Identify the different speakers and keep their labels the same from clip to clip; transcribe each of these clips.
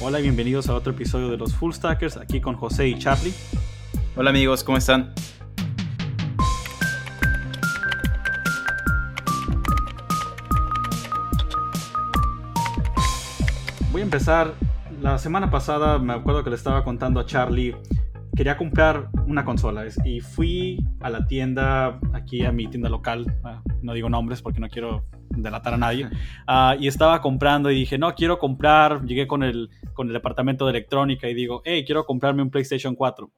Speaker 1: Hola y bienvenidos a otro episodio de los Full Stackers, aquí con José y Charlie.
Speaker 2: Hola amigos, ¿cómo están?
Speaker 1: Voy a empezar. La semana pasada me acuerdo que le estaba contando a Charlie. Quería comprar una consola y fui a la tienda, aquí a mi tienda local. ah, No digo nombres porque no quiero delatar a nadie. ah, y estaba comprando y dije, no, quiero comprar. Llegué con el, con el departamento de electrónica y digo, hey, quiero comprarme un PlayStation 4.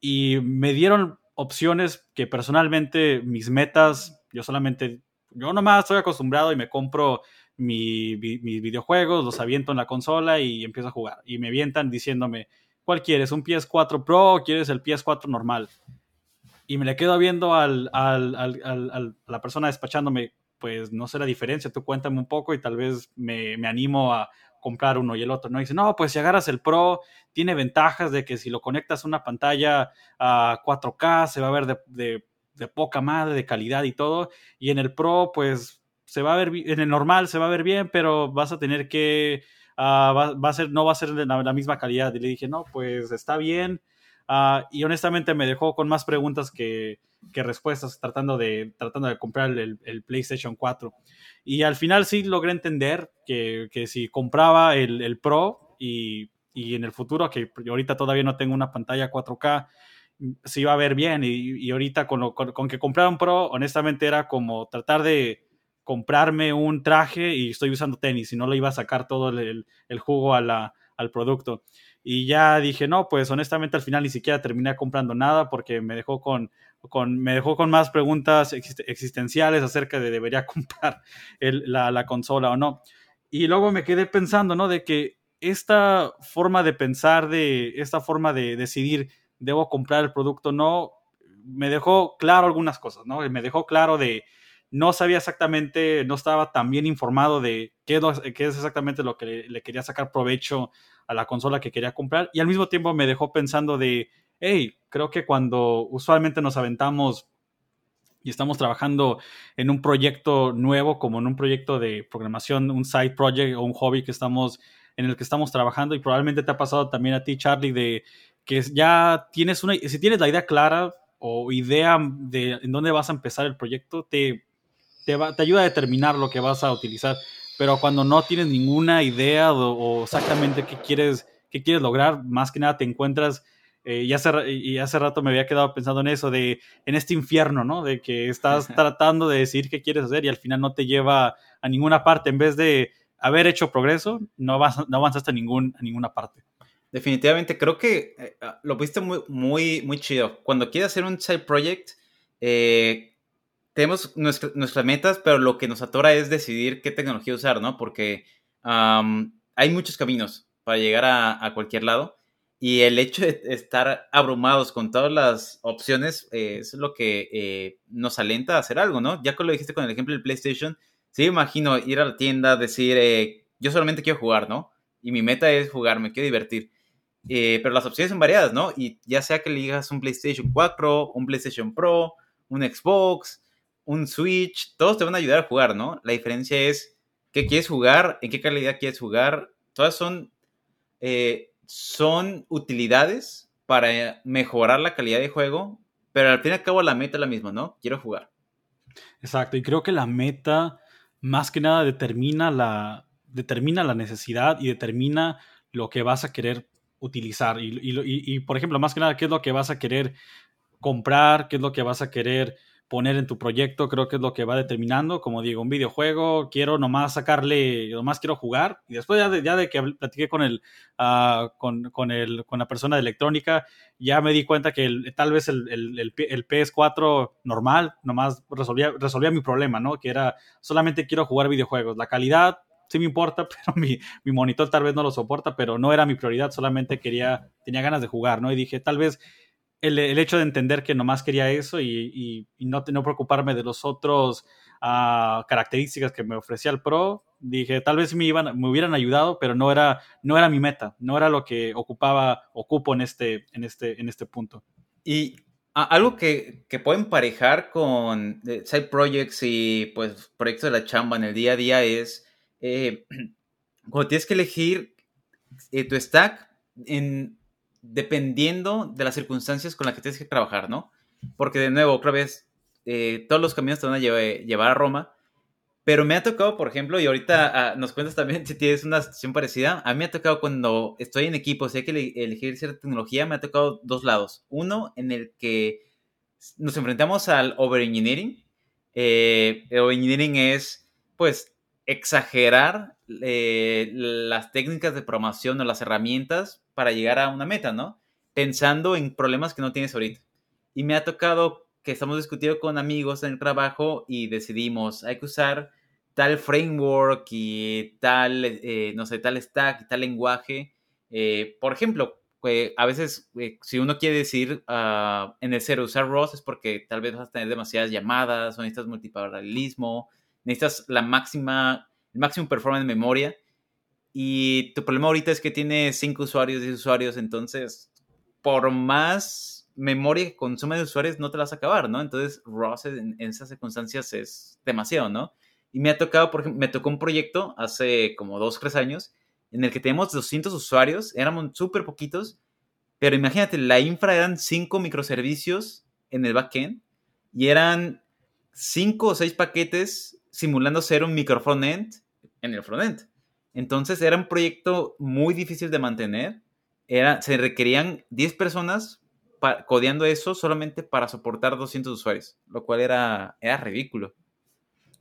Speaker 1: Y me dieron opciones que personalmente mis metas, yo solamente, yo nomás estoy acostumbrado y me compro mi- mis videojuegos, los aviento en la consola y empiezo a jugar. Y me avientan diciéndome, ¿cuál quieres? ¿Un PS4 Pro o quieres el PS4 normal? Y me le quedo viendo al, al- al- al- al- a la persona despachándome, pues no sé la diferencia, tú cuéntame un poco y tal vez me, me animo a comprar uno y el otro. No Y dice, no, pues si agarras el Pro, tiene ventajas de que si lo conectas a una pantalla a 4K, se va a ver de, de- poca madre, de calidad y todo. Y en el Pro, pues se va a ver, en el normal se va a ver bien, pero vas a tener que, ah, va, va a ser, no va a ser de la, la misma calidad. Y le dije, no, pues está bien. Ah, y honestamente me dejó con más preguntas que, que respuestas tratando de, tratando de comprar el, el PlayStation 4. Y al final sí logré entender que, que si compraba el, el Pro y, y en el futuro, que ahorita todavía no tengo una pantalla 4K, se iba a ver bien. Y, y ahorita con, lo- con, con que comprara un Pro, honestamente era como tratar de comprarme un traje y estoy usando tenis y no le iba a sacar todo el- el jugo a la- al producto. Y ya dije, no, pues honestamente al final ni siquiera terminé comprando nada porque me dejó con, con, me dejó con más preguntas exist- existenciales acerca de debería comprar la, la consola o no. Y luego me quedé pensando, ¿no? De que esta forma de pensar, de esta forma de decidir, debo comprar el producto o no, me dejó claro algunas cosas, ¿no? Me dejó claro de, no sabía exactamente, no estaba tan bien informado de qué, qué es exactamente lo que le quería sacar provecho a la consola que quería comprar. Y al mismo tiempo me dejó pensando de, hey, creo que cuando usualmente nos aventamos y estamos trabajando en un proyecto nuevo, como en un proyecto de programación, un side project o un hobby que estamos, en el que estamos trabajando, y probablemente te ha pasado también a ti, Charlie, de que ya tienes una, si tienes la idea clara o idea de en dónde vas a empezar el proyecto, te, te, te ayuda a determinar lo que vas a utilizar. Pero cuando no tienes ninguna idea o, o exactamente qué quieres, qué quieres lograr, más que nada te encuentras, eh, y, hace, y hace rato me había quedado pensando en eso, de en este infierno, ¿no? De que estás tratando de decir qué quieres hacer y al final no te lleva a ninguna parte. En vez de haber hecho progreso, no, vas, no avanzaste a, ningún, a ninguna parte.
Speaker 2: Definitivamente, creo que eh, ah, lo viste muy, muy, muy chido. Cuando quieres hacer un side project, eh, tenemos nuestra- nuestras metas, pero lo que nos atora es decidir qué tecnología usar, ¿no? Porque am, hay muchos caminos para llegar a, a cualquier lado y el hecho de estar abrumados con todas las opciones eh, es lo que eh, nos alenta a hacer algo, ¿no? Ya que lo dijiste con el ejemplo del PlayStation, sí imagino ir a la tienda, decir, eh, yo solamente quiero jugar, ¿no? Y mi meta es jugar, me quiero divertir. Eh, pero las opciones son variadas, ¿no? Y ya sea que le digas un PlayStation 4, un PlayStation Pro, un Xbox, un Switch, todos te van a ayudar a jugar, ¿no? La diferencia es qué quieres jugar, en qué calidad quieres jugar. Todas son, eh, son utilidades para mejorar la calidad de juego, pero al fin y al cabo la meta es la misma, ¿no? Quiero jugar.
Speaker 1: Exacto, y creo que la meta más que nada determina la, determina la necesidad y determina lo que vas a querer utilizar. Y, y, y, y, por ejemplo, más que nada, qué es lo que vas a querer comprar, qué es lo que vas a querer poner en tu proyecto, creo que es lo que va determinando, como digo, un videojuego, quiero nomás sacarle, nomás quiero jugar, y después ya de, ya de que platiqué con el, uh, con, con, el, con la persona de electrónica, ya me di cuenta que el, tal vez el, el, el, PS4 normal nomás resolvía, resolvía mi problema, ¿no? Que era solamente quiero jugar videojuegos, la calidad sí me importa, pero mi, mi, monitor tal vez no lo soporta, pero no era mi prioridad, solamente quería, tenía ganas de jugar, ¿no? Y dije, tal vez el, el hecho de entender que nomás quería eso y, y, no, preocuparme de los otros uh, características que me ofrecía el Pro, dije, tal vez me, iban, me hubieran ayudado, pero no era, no era mi meta, no era lo que ocupaba, ocupo en este, en este, en este punto.
Speaker 2: Y algo que, que puede emparejar con eh, side projects y pues proyectos de la chamba en el día a día es eh, cuando tienes que elegir eh, tu stack en, dependiendo de las circunstancias con las que tienes que trabajar, ¿no? Porque de nuevo, otra vez, eh, todos los caminos te van a llevar, a Roma, pero me ha tocado, por ejemplo, y ahorita ah, nos cuentas también si tienes una situación parecida, a mí me ha tocado cuando estoy en equipo, si hay que elegir cierta tecnología, me ha tocado dos lados. Uno en el que nos enfrentamos al overengineering. Eh, el overengineering es, pues, exagerar eh, las técnicas de programación o las herramientas para llegar a una meta, ¿no? Pensando en problemas que no tienes ahorita. Y me ha tocado que estamos discutiendo con amigos en el trabajo y decidimos, hay que usar tal framework y tal, eh, no sé, tal stack y tal lenguaje. Eh, por ejemplo, a veces eh, si uno quiere decir uh, en el cero usar ROS es porque tal vez vas a tener demasiadas llamadas o necesitas multiparalelismo, necesitas la máxima, el máximo performance de memoria y tu problema ahorita es que tiene 5 usuarios, 10 usuarios, entonces por más memoria que consume de usuarios no te la vas a acabar, ¿no? Entonces ROS en, esas circunstancias es demasiado, ¿no? Y me ha tocado, por ejemplo, me tocó un proyecto hace como 2, 3 años en el que teníamos 200 usuarios, éramos súper poquitos, pero imagínate, la infra eran 5 microservicios en el backend y eran 5 o 6 paquetes simulando ser un micro frontend en el frontend. Entonces era un proyecto muy difícil de mantener. Era, se requerían 10 personas codeando eso solamente para soportar 200 usuarios, lo cual era, era ridículo.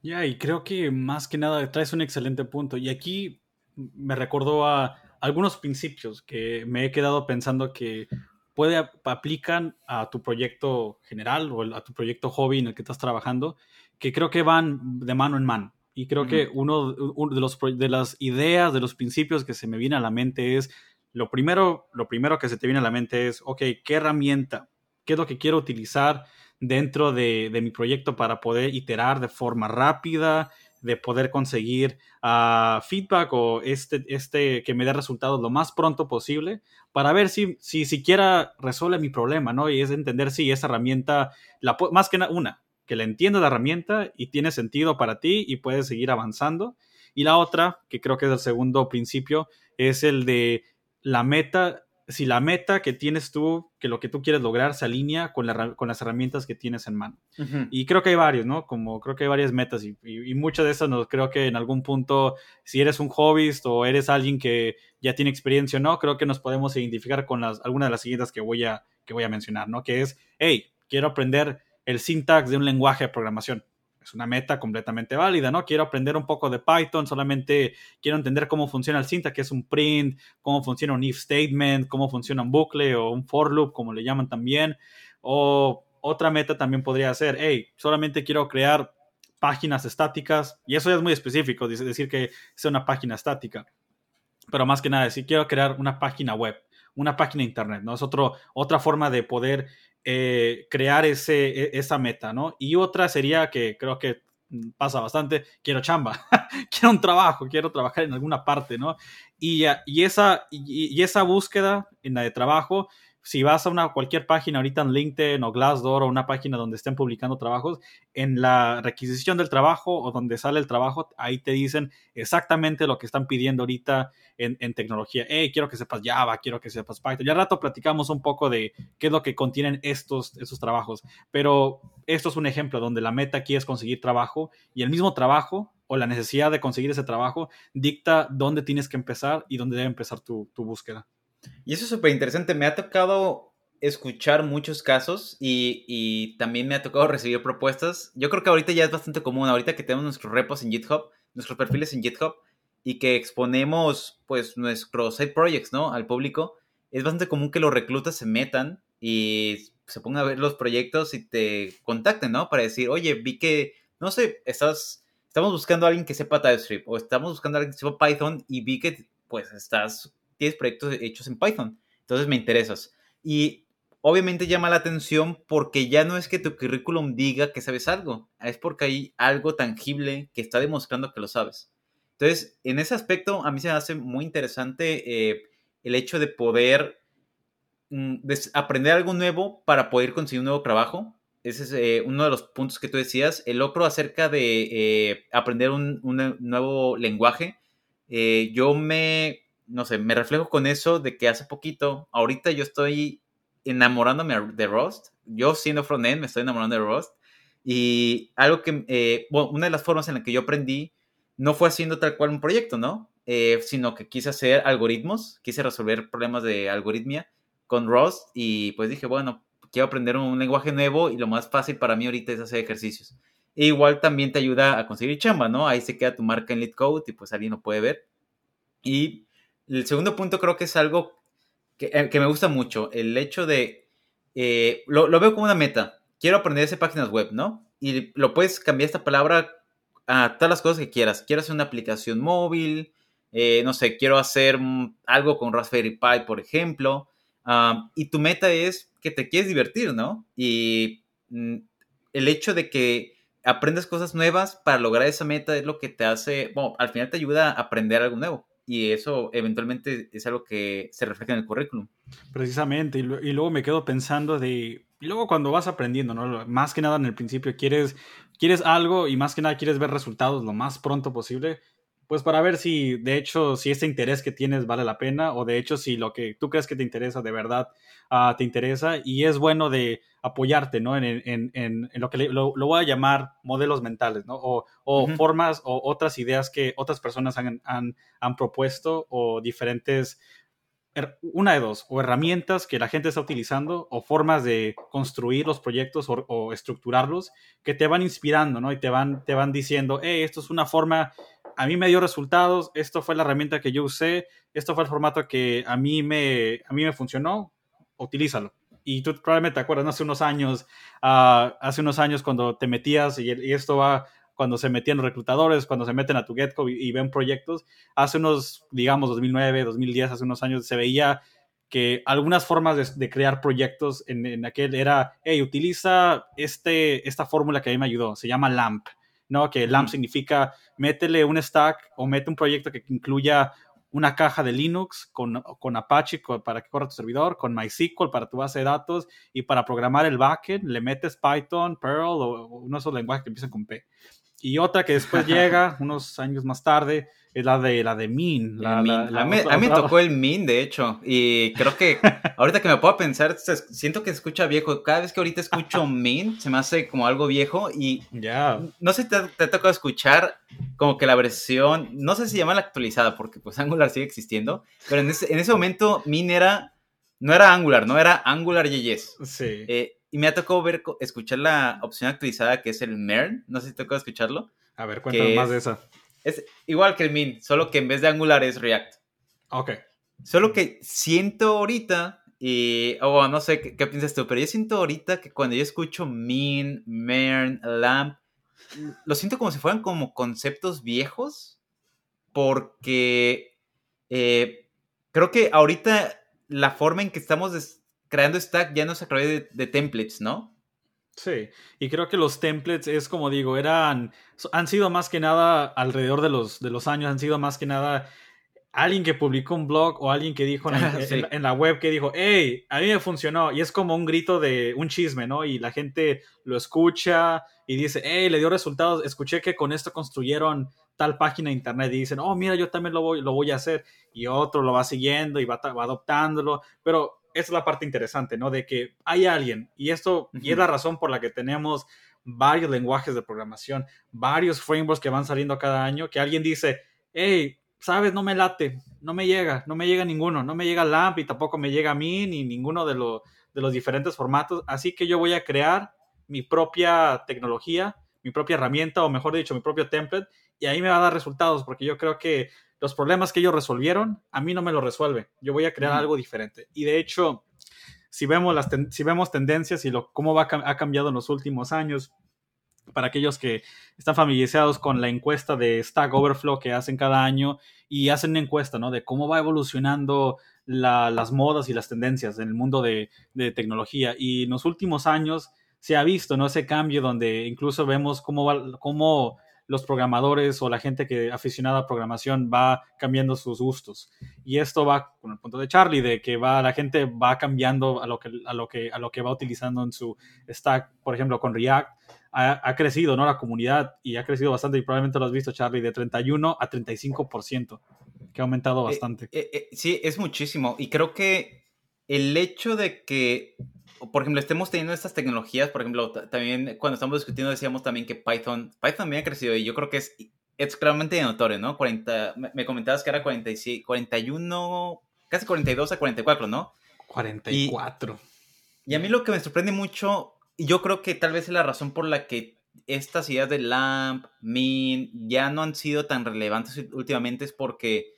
Speaker 1: Ya, y creo que más que nada traes un excelente punto. Y aquí me recordó a algunos principios que me he quedado pensando que puede aplican a tu proyecto general o a tu proyecto hobby en el que estás trabajando, que creo que van de mano en mano. Y creo que uno, de, los, de las ideas, de los principios que se me viene a la mente es, lo primero, lo primero que se te viene a la mente es, ok, ¿qué herramienta? ¿Qué es lo que quiero utilizar dentro de, de mi proyecto para poder iterar de forma rápida, de poder conseguir uh, feedback o este, este que me dé resultados lo más pronto posible para ver si, si siquiera resuelve mi problema, ¿no? Y es entender si esa herramienta, la, más que una, que le entienda la herramienta y tiene sentido para ti y puedes seguir avanzando. Y la otra, que creo que es el segundo principio, es el de la meta, si la meta que tienes tú, que lo que tú quieres lograr se alinea con, con las herramientas que tienes en mano. Y creo que hay varios, ¿no? Como creo que hay varias metas y, muchas de esas no, creo que en algún punto, si eres un hobbyist o eres alguien que ya tiene experiencia o no, creo que nos podemos identificar con las, algunas de las siguientes que voy a, que voy a mencionar, ¿no? Que es, hey, quiero aprender el syntax de un lenguaje de programación. Es una meta completamente válida, ¿no? Quiero aprender un poco de Python, solamente quiero entender cómo funciona el syntax, que es un print, cómo funciona un if statement, cómo funciona un bucle o un for loop, como le llaman también. O otra meta también podría ser, hey, solamente quiero crear páginas estáticas, y eso ya es muy específico, decir que sea una página estática. Pero más que nada, si quiero crear una página web, una página internet, ¿no? Es otro, otra forma de poder eh, crear ese, e, esa meta, ¿no? Y otra sería que creo que pasa bastante, quiero chamba, quiero un trabajo, quiero trabajar en alguna parte, ¿no? Y, y esa, y, esa búsqueda en la de trabajo si vas a una, cualquier página ahorita en LinkedIn o Glassdoor o una página donde estén publicando trabajos, en la requisición del trabajo o donde sale el trabajo, ahí te dicen exactamente lo que están pidiendo ahorita en, tecnología. Hey, quiero que sepas Java, quiero que sepas Python. Ya rato platicamos un poco de qué es lo que contienen estos, estos trabajos, pero esto es un ejemplo donde la meta aquí es conseguir trabajo y el mismo trabajo o la necesidad de conseguir ese trabajo dicta dónde tienes que empezar y dónde debe empezar tu, tu búsqueda.
Speaker 2: Y eso es súper interesante. Me ha tocado escuchar muchos casos y, también me ha tocado recibir propuestas. Yo creo que ahorita ya es bastante común, ahorita que tenemos nuestros repos en GitHub, nuestros perfiles en GitHub y que exponemos pues nuestros side projects, ¿no? Al público. Es bastante común que los reclutas se metan y se pongan a ver los proyectos y te contacten, ¿no? Para decir, oye, vi que, no sé, estás, estamos buscando a alguien que sepa TypeScript o estamos buscando a alguien que sepa Python y vi que pues estás tienes proyectos hechos en Python. Entonces me interesas. Y obviamente llama la atención porque ya no es que tu currículum diga que sabes algo, es porque hay algo tangible que está demostrando que lo sabes. Entonces, en ese aspecto, a mí se me hace muy interesante eh, el hecho de poder mm, aprender algo nuevo para poder conseguir un nuevo trabajo. Ese es eh, uno de los puntos que tú decías. El otro acerca de eh, aprender un, nuevo lenguaje. yo me no sé, me reflejo con eso de que hace poquito, ahorita yo estoy enamorándome de Rust. Yo siendo frontend me estoy enamorando de Rust. Y algo que, eh, bueno, una de las formas en la que yo aprendí no fue haciendo tal cual un proyecto, ¿no? Eh, sino que quise hacer algoritmos, quise resolver problemas de algoritmia con Rust y pues dije, bueno, quiero aprender un lenguaje nuevo y lo más fácil para mí ahorita es hacer ejercicios. E igual también te ayuda a conseguir chamba, ¿no? Ahí se queda tu marca en LeetCode y pues alguien lo puede ver. Y el segundo punto creo que es algo que, eh, me gusta mucho, el hecho de, eh, lo, veo como una meta, quiero aprender hacer páginas web, ¿no? Y lo puedes cambiar esta palabra a todas las cosas que quieras. Quiero hacer una aplicación móvil, eh, no sé, quiero hacer algo con Raspberry Pi, por ejemplo. y tu meta es que te quieres divertir, ¿no? Y mm, el hecho de que aprendas cosas nuevas para lograr esa meta es lo que te hace, bueno, al final te ayuda a aprender algo nuevo y eso eventualmente es algo que se refleja en el currículum.
Speaker 1: Precisamente, y, luego me quedo pensando de, y luego cuando vas aprendiendo, ¿no? Más que nada en el principio quieres, quieres algo y más que nada quieres ver resultados lo más pronto posible, pues para ver si de hecho si ese interés que tienes vale la pena o de hecho si lo que tú crees que te interesa de verdad uh, te interesa y es bueno de apoyarte ¿no? en, en, en, en lo que lo, lo, voy a llamar modelos mentales ¿no? o, o formas o otras ideas que otras personas han, han, han propuesto o diferentes una de dos, o herramientas que la gente está utilizando, o formas de construir los proyectos o, o, estructurarlos que te van inspirando, ¿no? Y te van, te van diciendo, hey, esto es una forma a mí me dio resultados, esto fue la herramienta que yo usé, esto fue el formato que a mí me, a mí me funcionó, utilízalo. Y tú probablemente te acuerdas, hace unos años, ah, hace unos años cuando te metías, y, esto va cuando se metían los reclutadores, cuando se meten a tu GetCo y, ven proyectos, hace unos, digamos, 2009, 2010, hace unos años, se veía que algunas formas de, crear proyectos en, en, aquel era, hey, utiliza este, esta fórmula que a mí me ayudó, se llama LAMP. ¿No? Que LAMP significa métele un stack o mete un proyecto que incluya una caja de Linux con, con Apache para que corra tu servidor, con MySQL para tu base de datos y para programar el backend le metes Python, Perl o uno de esos lenguajes que empiezan con P. Y otra que después llega unos años más tarde la de, la de Min. La,
Speaker 2: a, mí, me tocó el Min, de hecho. Y creo que ahorita que me puedo pensar, siento que se escucha viejo. Cada vez que ahorita escucho Min, se me hace como algo viejo. Y
Speaker 1: ya
Speaker 2: no sé si te, te ha tocado escuchar como que la versión, no sé si llama la actualizada, porque pues Angular sigue existiendo. Pero en ese, en ese momento Min era, no era Angular, no era Angular JS.
Speaker 1: Sí.
Speaker 2: Eh, y me ha tocado ver, escuchar la opción actualizada que es el MERN. No sé si te tocó escucharlo.
Speaker 1: A ver, cuéntame más de esa.
Speaker 2: Es igual que el Min, solo que en vez de Angular es React.
Speaker 1: Ok.
Speaker 2: Solo que siento ahorita, y, o no sé ¿qué, piensas tú, pero yo siento ahorita que cuando yo escucho Min, Mern, Lamp, lo siento como si fueran como conceptos viejos, porque eh, creo que ahorita la forma en que estamos creando Stack ya no se a de templates, ¿no?
Speaker 1: Sí, y creo que los templates es como digo, eran, han sido más que nada alrededor de los, de los años, han sido más que nada alguien que publicó un blog o alguien que dijo en, la web que dijo, hey, a mí me funcionó. Y es como un grito de un chisme, ¿no? Y la gente lo escucha y dice, hey, le dio resultados. Escuché que con esto construyeron tal página de internet y dicen, oh, mira, yo también lo voy, lo voy a hacer. Y otro lo va siguiendo y va, va adoptándolo. Pero es la parte interesante, ¿no? De que hay alguien, y esto, y es la razón por la que tenemos varios lenguajes de programación, varios frameworks que van saliendo cada año, que alguien dice, hey, sabes, no me late, no me llega, no me llega ninguno, no me llega LAMP y tampoco me llega a mí ni ninguno de, de los diferentes formatos, así que yo voy a crear mi propia tecnología, mi propia herramienta, o mejor dicho, mi propio template, y ahí me va a dar resultados, porque yo creo que los problemas que ellos resolvieron, a mí no me lo resuelve. Yo voy a crear algo diferente. Y de hecho, si vemos, las si vemos tendencias y lo, cómo va, ha cambiado en los últimos años, para aquellos que están familiarizados con la encuesta de Stack Overflow que hacen cada año y hacen una encuesta, ¿no? De cómo va evolucionando las modas y las tendencias en el mundo de, de, tecnología. Y en los últimos años se ha visto, ¿no? Ese cambio donde incluso vemos cómo va, cómo los programadores o la gente que aficionada a programación va cambiando sus gustos. Y esto va con el punto de Charlie, de que va, la gente va cambiando a lo que, a lo que, a lo que va utilizando en su stack, por ejemplo, con React. Ha, crecido, ¿no? La comunidad y ha crecido bastante y probablemente lo has visto, Charlie, de 31 a 35%. que ha aumentado bastante.
Speaker 2: sí, es muchísimo. Y creo que el hecho de que, por ejemplo, estemos teniendo estas tecnologías, por ejemplo, también cuando estamos discutiendo decíamos también que Python, Python también ha crecido y yo creo que es, es claramente notorio, ¿no? 40, me comentabas que era 46, 41, casi 42 a 44, ¿no?
Speaker 1: 44.
Speaker 2: Y, y a mí lo que me sorprende mucho, y yo creo que tal vez es la razón por la que estas ideas de LAMP, MIN, ya no han sido tan relevantes últimamente, es porque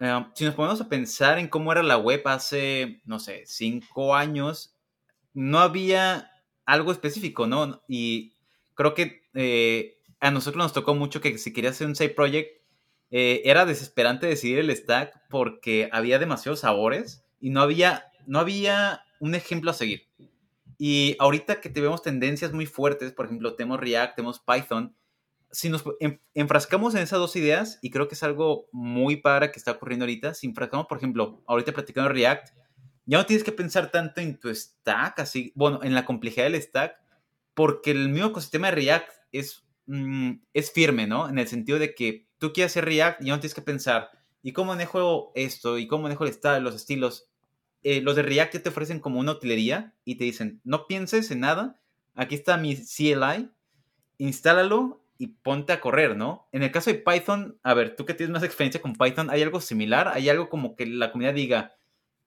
Speaker 2: eh, si nos ponemos a pensar en cómo era la web hace, no sé, cinco años, no había algo específico, ¿no? Y creo que eh, a nosotros nos tocó mucho que si querías hacer un side project, eh, era desesperante decidir el stack porque había demasiados sabores y no había, no había un ejemplo a seguir. Y ahorita que tenemos tendencias muy fuertes, por ejemplo, tenemos React, tenemos Python, si nos enfrascamos en esas dos ideas, y creo que es algo muy para que está ocurriendo ahorita, si enfrascamos, por ejemplo, ahorita platicando React, ya no tienes que pensar tanto en tu stack, así, bueno, en la complejidad del stack, porque el mismo ecosistema de React es, mm, es firme, ¿no? En el sentido de que tú quieres hacer React y ya no tienes que pensar, ¿y cómo manejo esto? ¿Y cómo manejo el estado, los estilos? Eh, los de React te ofrecen como una utilería y te dicen, no pienses en nada, aquí está mi CLI, instálalo y ponte a correr, ¿no? En el caso de Python, a ver, tú que tienes más experiencia con Python, ¿hay algo similar? ¿Hay algo como que la comunidad diga,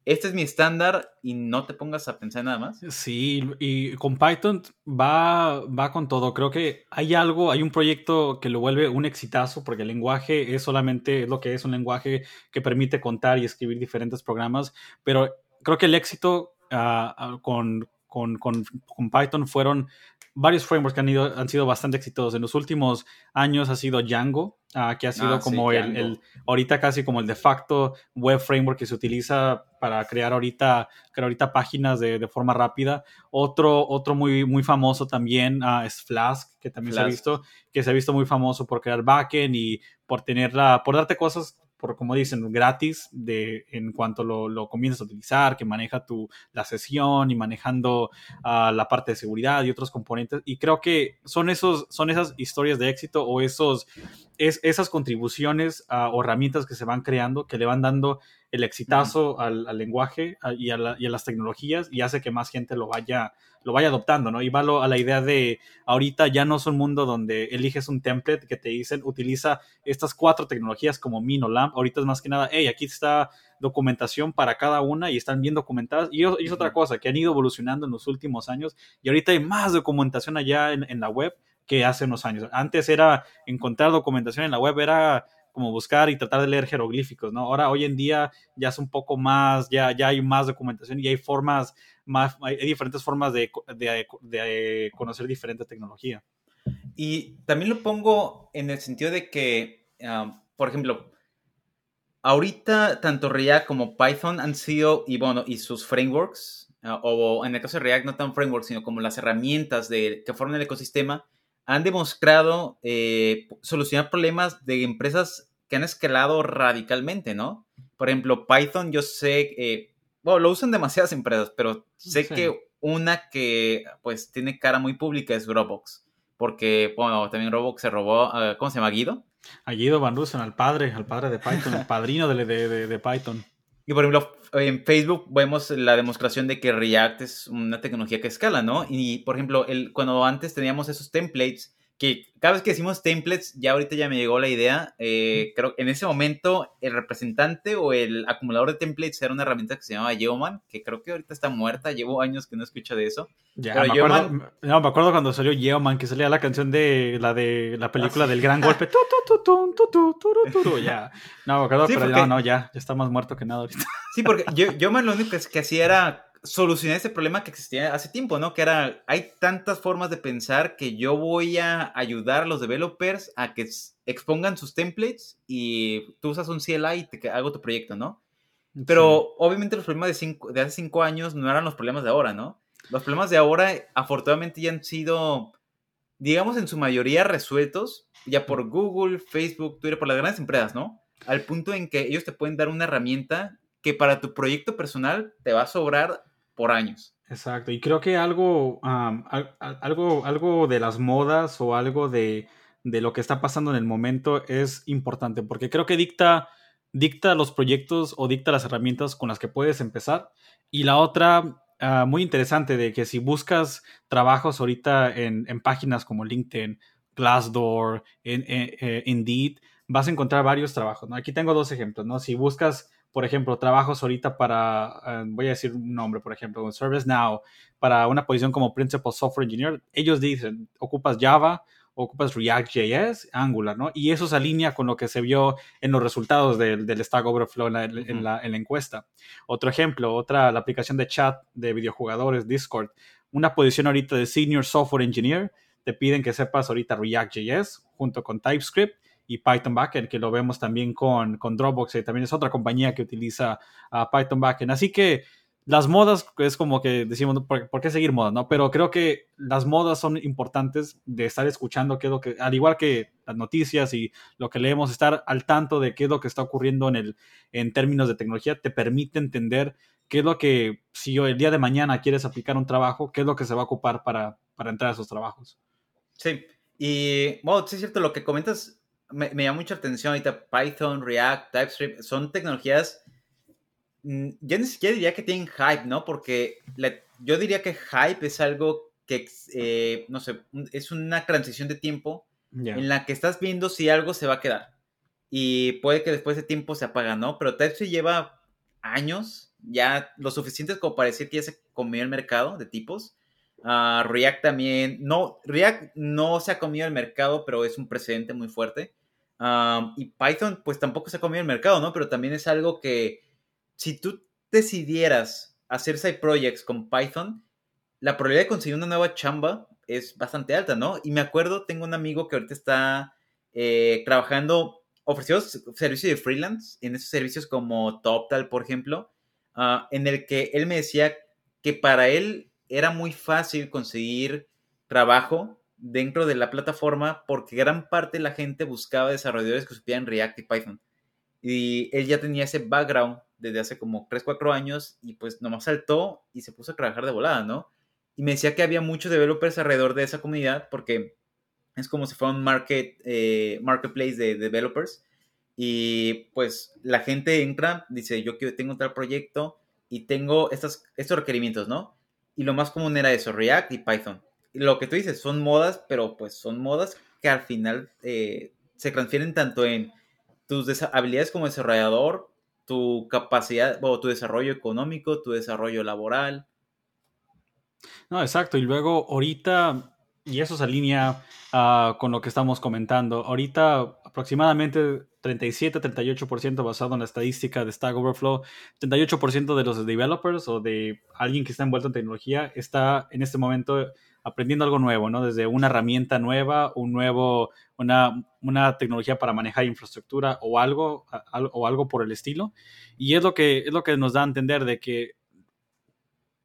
Speaker 2: este es mi estándar y no te pongas a pensar nada más?
Speaker 1: Sí, y con Python va, va con todo. Creo que hay algo, hay un proyecto que lo vuelve un exitazo porque el lenguaje es solamente lo que es un lenguaje que permite contar y escribir diferentes programas, pero creo que el éxito ah, con, con, con, con, Python fueron varios frameworks que han, ido, han sido bastante exitosos. En los últimos años ha sido Django, uh, que ha sido ah, como el, el, ahorita casi como el de facto web framework que se utiliza para crear ahorita, crear ahorita páginas de, de forma rápida. Otro, otro muy, muy famoso también uh, es Flask, que también Flask. se ha visto, que se ha visto muy famoso por crear backend y por tenerla, por darte cosas por como dicen, gratis de, en cuanto lo, lo comienzas a utilizar, que maneja tu, la sesión y manejando uh, la parte de seguridad y otros componentes. Y creo que son, esos, son esas historias de éxito o esos, es, esas contribuciones uh, o herramientas que se van creando que le van dando el exitazo al, al, lenguaje y a, la, y a, las tecnologías y hace que más gente lo vaya, lo vaya adoptando, ¿no? Y va a la idea de ahorita ya no es un mundo donde eliges un template que te dicen utiliza estas cuatro tecnologías como Min o LAMP. Ahorita es más que nada, hey, aquí está documentación para cada una y están bien documentadas. Y, y es otra cosa que han ido evolucionando en los últimos años y ahorita hay más documentación allá en, en la web que hace unos años. Antes era encontrar documentación en la web, era como buscar y tratar de leer jeroglíficos, ¿no? Ahora, hoy en día ya es un poco más, ya, ya hay más documentación y hay formas, más, hay diferentes formas de, de, de conocer diferente tecnología.
Speaker 2: Y también lo pongo en el sentido de que, um, por ejemplo, ahorita tanto React como Python han sido, y bueno, y sus frameworks, uh, o en el caso de React no tan frameworks, sino como las herramientas de, que forman el ecosistema, han demostrado eh, solucionar problemas de empresas que han escalado radicalmente, ¿no? Por ejemplo, Python, yo sé, eh, bueno, lo usan demasiadas empresas, pero sé sí. que una que pues tiene cara muy pública es Roblox, porque, bueno, también Roblox se robó, uh, ¿cómo se llama? Guido.
Speaker 1: A Guido Van Russen, al padre, al padre de Python, el padrino de, de, de, de Python.
Speaker 2: Y por ejemplo, en Facebook vemos la demostración de que React es una tecnología que escala, ¿no? Y por ejemplo, el, cuando antes teníamos esos templates, que cada vez que decimos templates, ya ahorita ya me llegó la idea, eh, creo que en ese momento el representante o el acumulador de templates era una herramienta que se llamaba Yeoman, que creo que ahorita está muerta, llevo años que no escucho de eso.
Speaker 1: Ya, Pero me, Yeoman... acuerdo, no, me acuerdo cuando salió Yeoman, que salía la canción de la de la película ah, sí. del gran golpe. Tu, tu, tu, ya. No, me acuerdo, sí, pero porque... no, no, ya, ya está más muerto que nada ahorita.
Speaker 2: Sí, porque Yeoman lo único que, que hacía era solucionar ese problema que existía hace tiempo, ¿no? Que era, hay tantas formas de pensar que yo voy a ayudar a los developers a que expongan sus templates y tú usas un CLI y te hago tu proyecto, ¿no? Pero sí. obviamente los problemas de, cinco, de hace cinco años no eran los problemas de ahora, ¿no? Los problemas de ahora afortunadamente ya han sido, digamos, en su mayoría resueltos ya por Google, Facebook, Twitter, por las grandes empresas, ¿no? Al punto en que ellos te pueden dar una herramienta que para tu proyecto personal te va a sobrar por años.
Speaker 1: Exacto, y creo que algo, algo, algo de las modas o algo de, de, lo que está pasando en el momento es importante, porque creo que dicta dicta los proyectos o dicta las herramientas con las que puedes empezar. Y la otra, ah, muy interesante, de que si buscas trabajos ahorita en, páginas como LinkedIn, Glassdoor, en, eh, Indeed, vas a encontrar varios trabajos. ¿no? Aquí tengo dos ejemplos. ¿no? Si buscas, por ejemplo, trabajos ahorita para, ah, voy a decir un nombre, por ejemplo, ServiceNow, para una posición como Principal Software Engineer, ellos dicen, ocupas Java, ocupas React.js, Angular, ¿no? Y eso se alinea con lo que se vio en los resultados del, Stack Overflow en la, encuesta. Otro ejemplo, otra, la aplicación de chat de videojugadores, Discord. Una posición ahorita de Senior Software Engineer, te piden que sepas ahorita React.js junto con TypeScript y Python Backend, que lo vemos también con, con Dropbox, también es otra compañía que utiliza uh, Python Backend. Así que las modas es como que decimos, ¿por, qué seguir modas? ¿no? Pero creo que las modas son importantes de estar escuchando qué es lo que, al igual que las noticias y lo que leemos, estar al tanto de qué es lo que está ocurriendo en, el, en términos de tecnología, te permite entender qué es lo que, si el día de mañana quieres aplicar un trabajo, qué es lo que se va a ocupar para, para entrar a esos trabajos.
Speaker 2: Sí, y bueno, sí es cierto, lo que comentas me, me llama mucha atención ahorita, Python, React, TypeScript, son tecnologías Mm, yo ni siquiera diría que tienen hype, ¿no? Porque yo diría que hype es algo que, eh, no sé, es una transición de tiempo en la que estás viendo si algo se va a quedar. Y puede que después de tiempo se apaga, ¿no? Pero TypeScript lleva años, ya lo suficiente como para decir que ya se comió el mercado de tipos. Ah, React también, no, React no se ha comido el mercado, pero es un precedente muy fuerte. Y Python, pues tampoco se ha comido el mercado, ¿no? Pero también es algo que si tú decidieras hacer side projects con Python, la probabilidad de conseguir una nueva chamba es bastante alta, ¿no? Y me acuerdo, tengo un amigo que ahorita está eh, trabajando, ofreció servicios de freelance en esos servicios como TopTal, por ejemplo, ah, en el que él me decía que para él era muy fácil conseguir trabajo dentro de la plataforma porque gran parte de la gente buscaba desarrolladores que supieran React y Python. Y él ya tenía ese background desde hace como 3, 4 años y pues nomás saltó y se puso a trabajar de volada, ¿no? Y me decía que había muchos developers alrededor de esa comunidad porque es como si fuera un market, eh, marketplace de developers y pues la gente entra, dice yo tengo tal proyecto y tengo estas, estos requerimientos, ¿no? Y lo más común era eso, React y Python. Lo que tú dices, son modas, pero pues son modas que al final eh, se transfieren tanto en tus habilidades como desarrollador tu capacidad o tu desarrollo económico, tu desarrollo laboral.
Speaker 1: No, exacto. Y luego ahorita, y eso se alinea ah, con lo que estamos comentando, ahorita aproximadamente 37-38% basado en la estadística de Stack Overflow, 38% de los developers o de alguien que está envuelto en tecnología está en este momento aprendiendo algo nuevo, ¿no? Desde una herramienta nueva, un nuevo, una, una tecnología para manejar infraestructura o algo, o algo por el estilo. Y es lo que, es lo que nos da a entender de que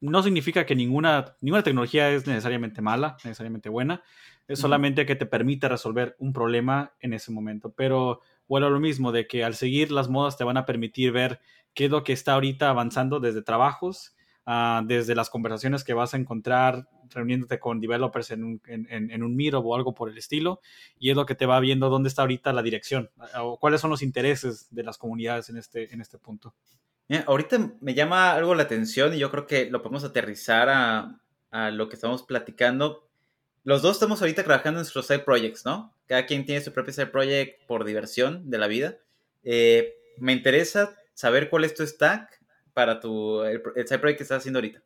Speaker 1: no significa que ninguna, ninguna tecnología es necesariamente mala, necesariamente buena, es solamente que te permite resolver un problema en ese momento. Pero bueno, lo mismo, de que al seguir las modas te van a permitir ver qué es lo que está ahorita avanzando desde trabajos, Ah, desde las conversaciones que vas a encontrar reuniéndote con developers en un, en, en un Miro o algo por el estilo, y es lo que te va viendo dónde está ahorita la dirección o cuáles son los intereses de las comunidades en este, en este punto.
Speaker 2: ahorita me llama algo la atención y yo creo que lo podemos aterrizar a, a lo que estamos platicando. Los dos estamos ahorita trabajando en nuestros side projects, ¿no? Cada quien tiene su propio side project por diversión de la vida. Eh, me interesa saber cuál es tu stack para tu, el, side project que estás haciendo ahorita.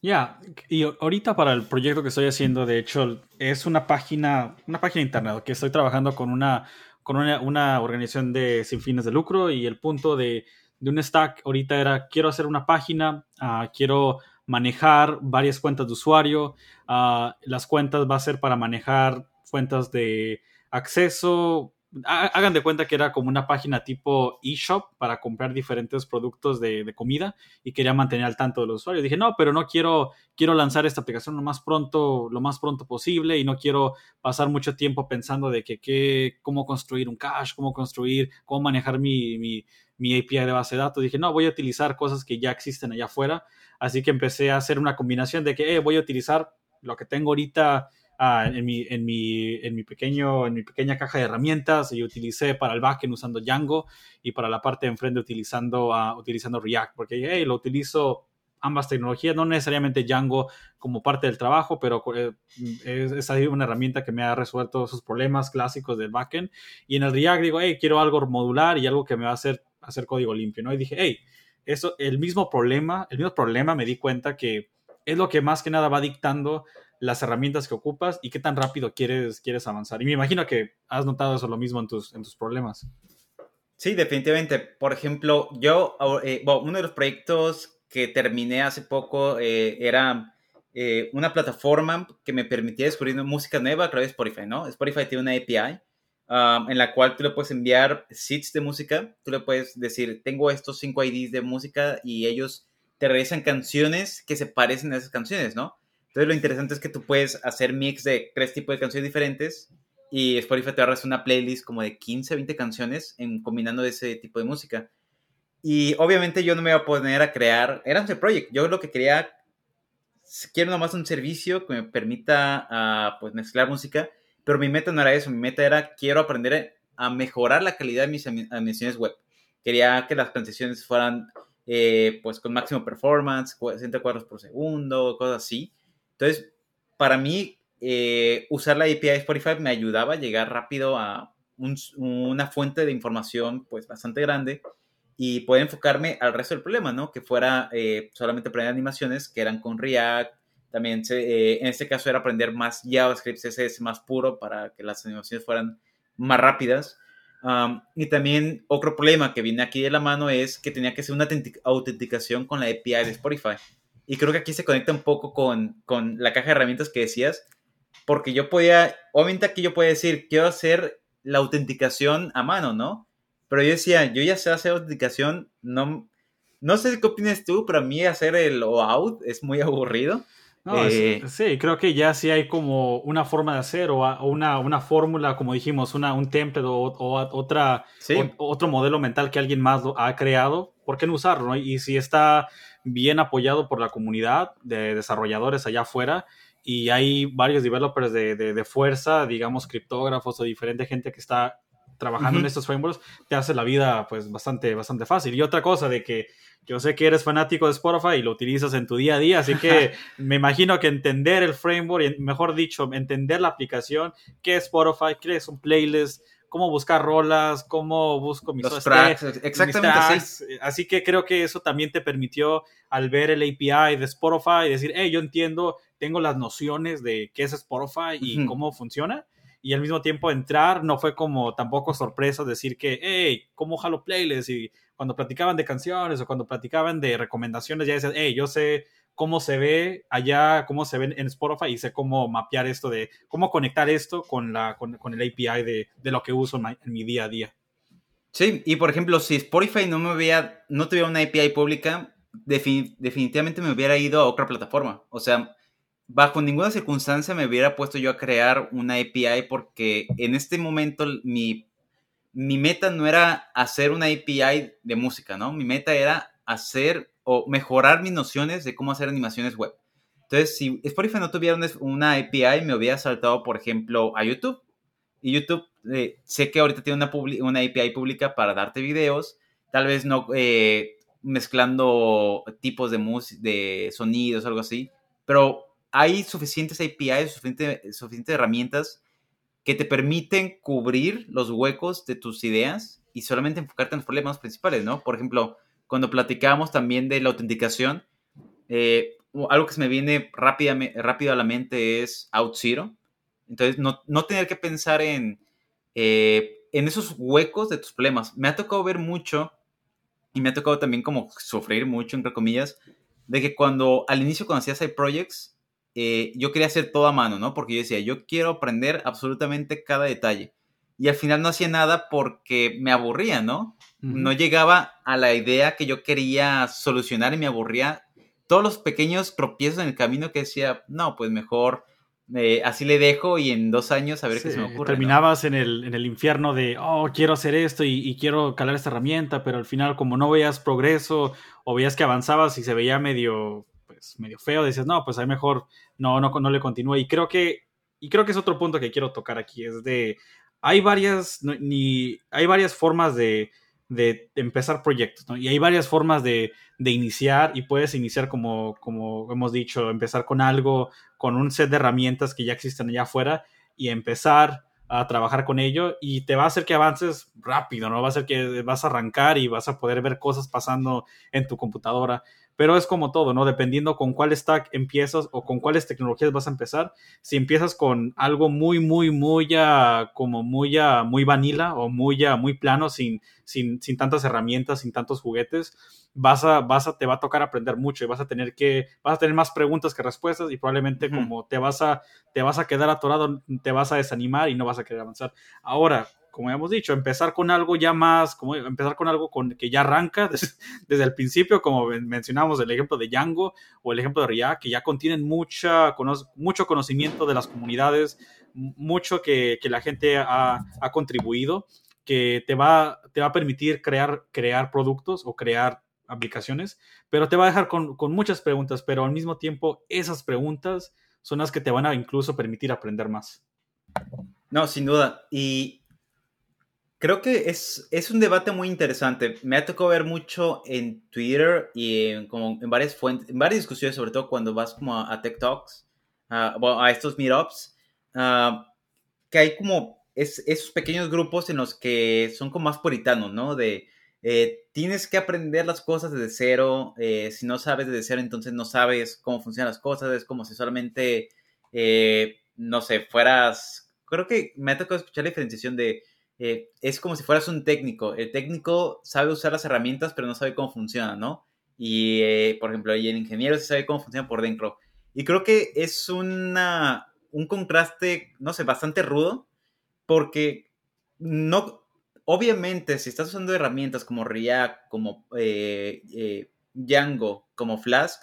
Speaker 1: Ya, y ahorita para el proyecto que estoy haciendo, de hecho, es una página, una página internet que estoy trabajando con una, con una, organización de sin fines de lucro y el punto de, de un stack ahorita era, quiero hacer una página, ah, quiero manejar varias cuentas de usuario, ah, las cuentas va a ser para manejar cuentas de acceso, hagan de cuenta que era como una página tipo eShop para comprar diferentes productos de, comida y quería mantener al tanto de los usuarios. Dije, no, pero no quiero, quiero lanzar esta aplicación lo más pronto, lo más pronto posible y no quiero pasar mucho tiempo pensando de que, cómo construir un cache, cómo construir, cómo manejar mi, mi, mi API de base de datos. Dije, no, voy a utilizar cosas que ya existen allá afuera. Así que empecé a hacer una combinación de que eh, voy a utilizar lo que tengo ahorita ah, en, mi, en, mi, en, mi pequeño, en mi pequeña caja de herramientas y utilicé para el backend usando Django y para la parte de enfrente utilizando, uh, utilizando React, porque hey, lo utilizo ambas tecnologías, no necesariamente Django como parte del trabajo, pero eh, es, es, una herramienta que me ha resuelto esos problemas clásicos del backend. Y en el React digo, hey, quiero algo modular y algo que me va a hacer hacer código limpio, ¿no? Y dije, hey, eso, el mismo problema, el mismo problema me di cuenta que es lo que más que nada va dictando las herramientas que ocupas y qué tan rápido quieres, quieres avanzar. Y me imagino que has notado eso lo mismo en tus, en tus problemas.
Speaker 2: Sí, definitivamente. Por ejemplo, yo, eh, bueno, uno de los proyectos que terminé hace poco eh, era eh, una plataforma que me permitía descubrir música nueva a través de Spotify, ¿no? Spotify tiene una API en la cual tú le puedes enviar seeds de música. Tú le puedes decir, tengo estos cinco IDs de música y ellos te regresan canciones que se parecen a esas canciones, ¿no? Entonces lo interesante es que tú puedes hacer mix de tres tipos de canciones diferentes y Spotify te ahorras una playlist como de 15, 20 canciones en, combinando ese tipo de música. Y obviamente yo no me iba a poner a crear, era un project, yo lo que quería, quiero nomás un servicio que me permita uh, pues mezclar música pero mi meta no era eso, mi meta era quiero aprender a mejorar la calidad de mis animaciones web. Quería que las transiciones fueran eh, pues con máximo performance, 60 cuadros por segundo, cosas así. Entonces, para mí, eh, usar la API de Spotify me ayudaba a llegar rápido a una fuente de información pues bastante grande y poder enfocarme al resto del problema, ¿no? Que fuera eh, solamente aprender animaciones que eran con React, también eh, en este caso era aprender más JavaScript, CSS más puro para que las animaciones fueran más rápidas. y también otro problema que viene aquí de la mano es que tenía que hacer una autenticación con la API de Spotify. Y creo que aquí se conecta un poco con, con la caja de herramientas que decías, porque yo podía, obviamente aquí yo podía decir, quiero hacer la autenticación a mano, ¿no? Pero yo decía, yo ya sé hacer autenticación, no, no sé qué opinas tú, pero a mí hacer el OAuth es muy aburrido.
Speaker 1: Eh, sí, creo que ya sí hay como una forma de hacer o, una, una fórmula, como dijimos, una, un template o, otra, otro modelo mental que alguien más lo ha creado, ¿por qué no usarlo? Y si está bien apoyado por la comunidad de desarrolladores allá afuera y hay varios developers de, de, fuerza, digamos, criptógrafos o diferente gente que está trabajando en estos frameworks, te hace la vida pues bastante, bastante fácil. Y otra cosa de que yo sé que eres fanático de Spotify y lo utilizas en tu día a día, así que me imagino que entender el framework, mejor dicho, entender la aplicación, qué es Spotify, qué es un playlist, cómo buscar rolas, cómo busco mis
Speaker 2: Los tracks, exactamente
Speaker 1: así. Así que creo que eso también te permitió al ver el API de Spotify decir, hey, yo entiendo, tengo las nociones de qué es Spotify y cómo funciona. Y al mismo tiempo entrar no fue como tampoco sorpresa decir que, hey, ¿cómo jalo playlists? Y cuando platicaban de canciones o cuando platicaban de recomendaciones, ya decían, hey, yo sé cómo se ve allá, cómo se ve en Spotify y sé cómo mapear esto de, cómo conectar esto con, la, con, el API de, de, lo que uso en, mi día a día.
Speaker 2: Sí, y por ejemplo, si Spotify no me hubiera, no tuviera una API pública, definitivamente me hubiera ido a otra plataforma. O sea, bajo ninguna circunstancia me hubiera puesto yo a crear una API porque en este momento mi mi meta no era hacer una API de música, ¿no? Mi meta era hacer o mejorar mis nociones de cómo hacer animaciones web. Entonces, si Spotify no tuviera una API, me hubiera saltado, por ejemplo, a YouTube. Y YouTube, eh, sé que ahorita tiene una, una, API pública para darte videos, tal vez no eh, mezclando tipos de, de sonidos algo así, pero hay suficientes APIs, suficientes, suficientes herramientas que te permiten cubrir los huecos de tus ideas y solamente enfocarte en los problemas principales, ¿no? Por ejemplo, cuando platicábamos también de la autenticación, eh, algo que se me viene rápido a la mente es OutZero. Entonces, no, tener que pensar en, eh, en esos huecos de tus problemas. Me ha tocado ver mucho y me ha tocado también como sufrir mucho, entre comillas, de que cuando al inicio cuando hacías projects, eh, yo quería hacer todo a mano, ¿no? Porque yo decía, yo quiero aprender absolutamente cada detalle. Y al final no hacía nada porque me aburría, ¿no? No llegaba a la idea que yo quería solucionar y me aburría todos los pequeños tropiezos en el camino que decía, no, pues mejor eh, así le dejo y en dos años a ver qué se me ocurre.
Speaker 1: Terminabas en, el, en, el, infierno de, oh, quiero hacer esto y, y, quiero calar esta herramienta, pero al final como no veías progreso o veías que avanzabas y se veía medio, pues, medio feo, decías, no, pues hay mejor no, no, no le continúa. Y creo que y creo que es otro punto que quiero tocar aquí, es de, hay varias, ni, hay varias formas de, de empezar proyectos, ¿no? Y hay varias formas de, de, iniciar y puedes iniciar como, como hemos dicho, empezar con algo, con un set de herramientas que ya existen allá afuera y empezar a trabajar con ello y te va a hacer que avances rápido, ¿no? Va a hacer que vas a arrancar y vas a poder ver cosas pasando en tu computadora. Pero es como todo, ¿no? Dependiendo con cuál stack empiezas o con cuáles tecnologías vas a empezar. Si empiezas con algo muy, muy, muy ya, como muy ya, muy vanilla o muy ya, muy plano, sin, sin, sin tantas herramientas, sin tantos juguetes, vas a, vas a, te va a tocar aprender mucho y vas a tener que, vas a tener más preguntas que respuestas y probablemente como te vas a, te vas a quedar atorado, te vas a desanimar y no vas a querer avanzar. Ahora, como hemos dicho, empezar con algo ya más, empezar con algo con, que ya arranca desde, el principio, como mencionamos el ejemplo de Django o el ejemplo de React, que ya contienen mucha, mucho conocimiento de las comunidades, mucho que, que la gente ha, ha, contribuido, que te va, te va a permitir crear, crear productos o crear aplicaciones, pero te va a dejar con, muchas preguntas, pero al mismo tiempo esas preguntas son las que te van a incluso permitir aprender más.
Speaker 2: No, sin duda. Y creo que es, es un debate muy interesante. Me ha tocado ver mucho en Twitter y en, como en varias fuentes, en varias discusiones, sobre todo cuando vas como a, Tech Talks, a, a estos meetups, uh, que hay como es, esos pequeños grupos en los que son como más puritanos, ¿no? De eh, tienes que aprender las cosas desde cero. Eh, si no sabes desde cero, entonces no sabes cómo funcionan las cosas. Es como si solamente, eh, no sé, fueras. Creo que me ha tocado escuchar la diferenciación de. Es como si fueras un técnico. El técnico sabe usar las herramientas, pero no sabe cómo funcionan, ¿no? Y, por ejemplo, el ingeniero sí sabe cómo funciona por dentro. Y creo que es una, un contraste, no sé, bastante rudo, porque no, Obviamente, si estás usando herramientas como React, como eh, eh, Django, como Flask,